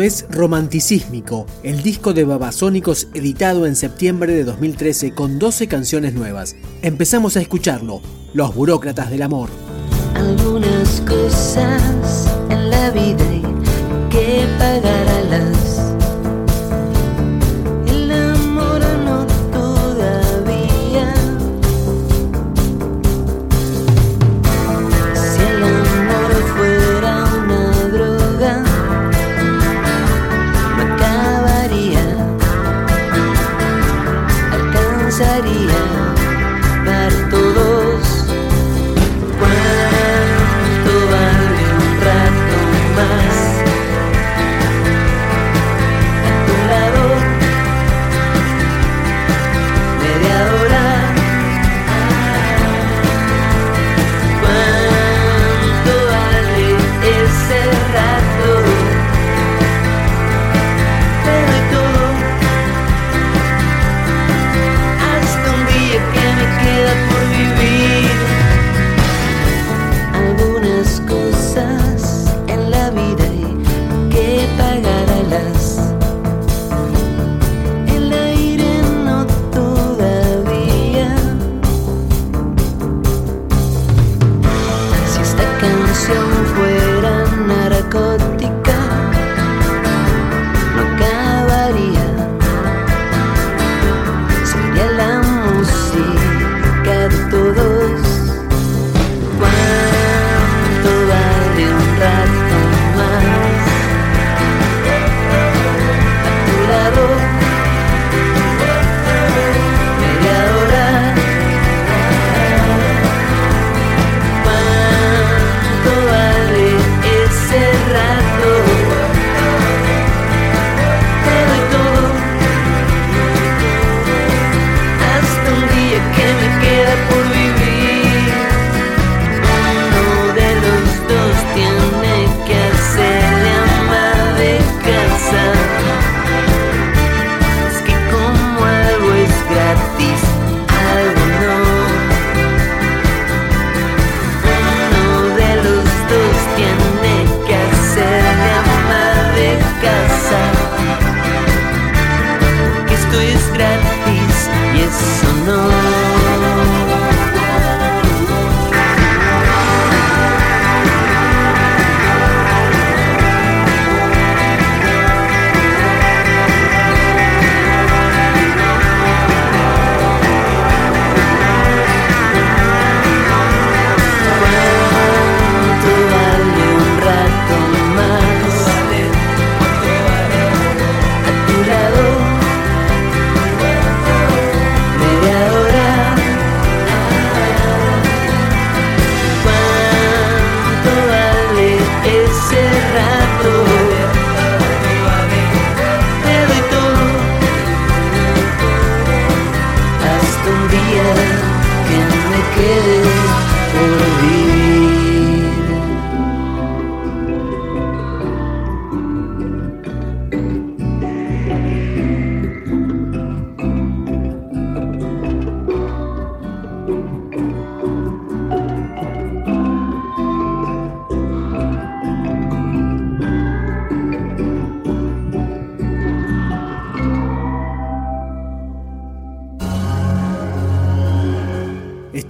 Es Romanticísmico, el disco de Babasónicos editado en septiembre de 2013 con 12 canciones nuevas. Empezamos a escucharlo, Los Burócratas del Amor. Algunas cosas en la vida que pagar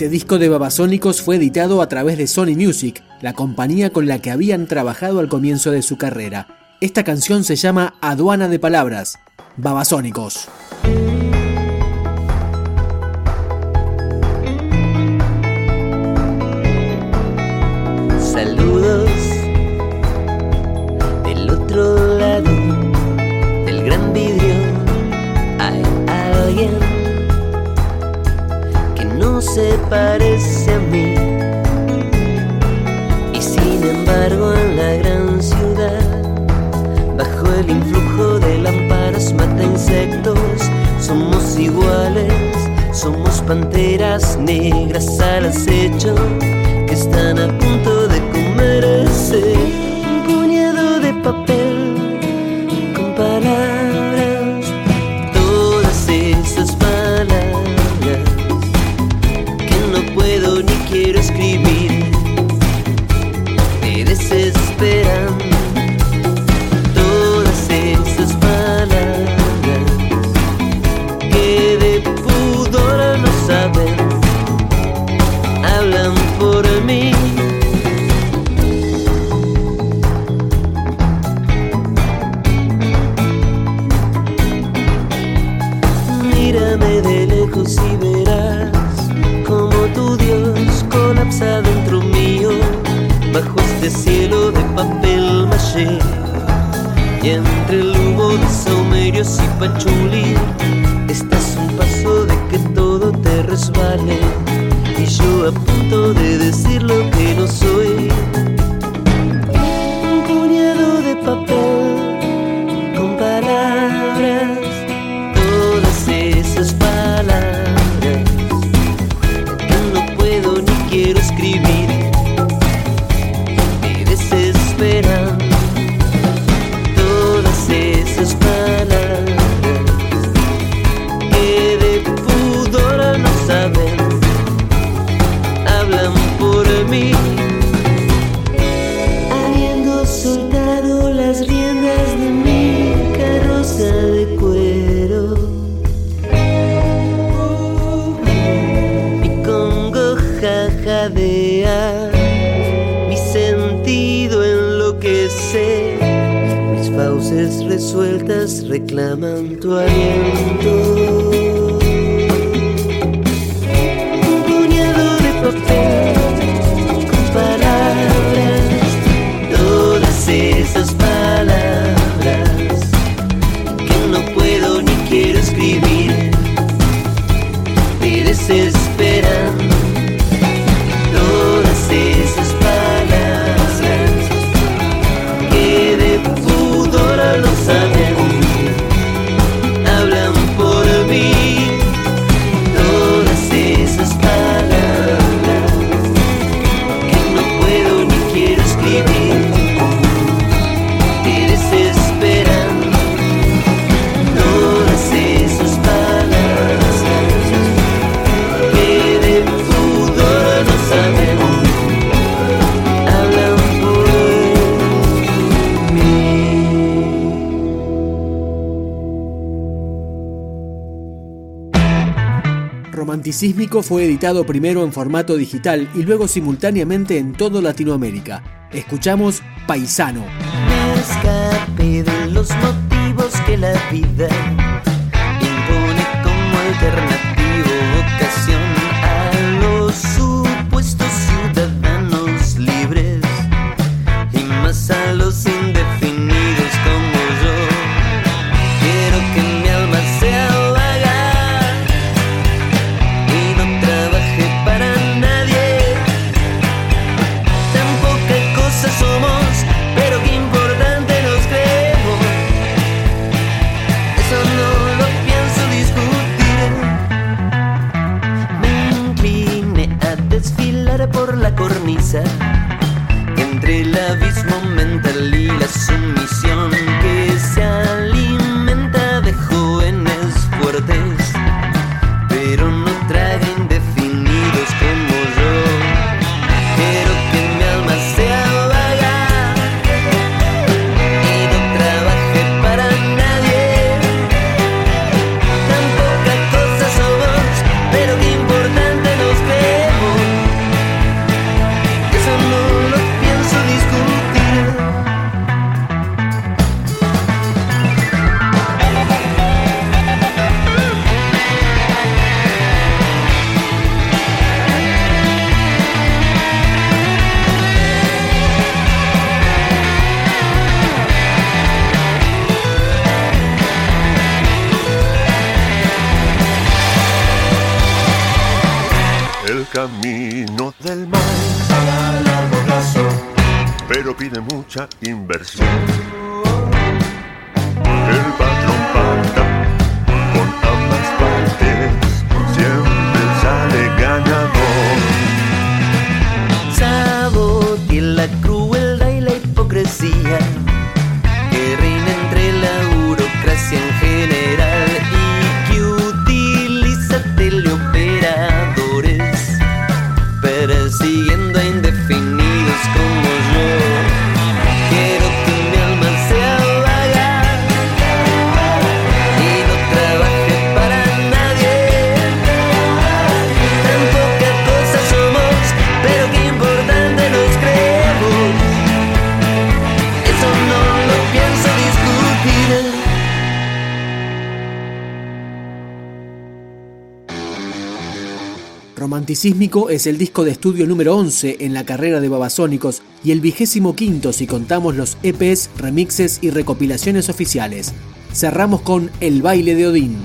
Este disco de Babasónicos fue editado a través de Sony Music, la compañía con la que habían trabajado al comienzo de su carrera. Esta canción se llama Aduana de Palabras, Babasónicos. Saludos del otro parece a mí. Y sin embargo en la gran ciudad, bajo el influjo de lámparas mata insectos, somos iguales, somos panteras negras al acecho que están a punto de cielo de papel maché. Y entre el humo de saumerios y pachuli estás un paso de que todo te resbale. Y yo a punto de decir lo que no soy reclaman tu aliento. Romanticísmico fue editado primero en formato digital y luego simultáneamente en todo Latinoamérica. Escuchamos Paisano. Me los motivos que la vida impone como alternativa. camino del mal. A largo plazo, pero pide mucha inversión. El patrón paga con ambas partes, siempre sale ganador. Sabote la crueldad y la hipocresía que reina entre la burocracia en general. Romanticísmico es el disco de estudio número 11 en la carrera de Babasónicos y el vigésimo quinto si contamos los EPs, remixes y recopilaciones oficiales. Cerramos con El baile de Odín.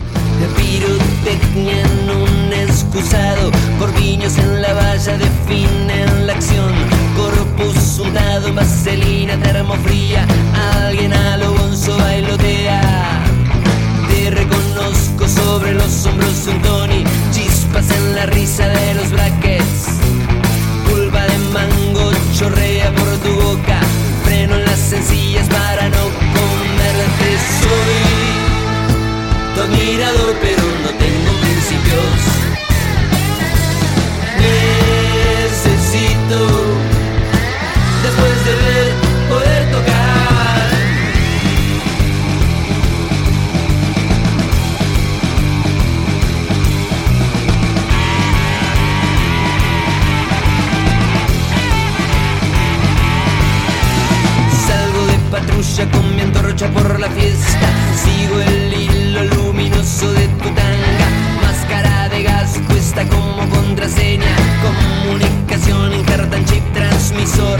contraseña, comunicación, injertan chip transmisor.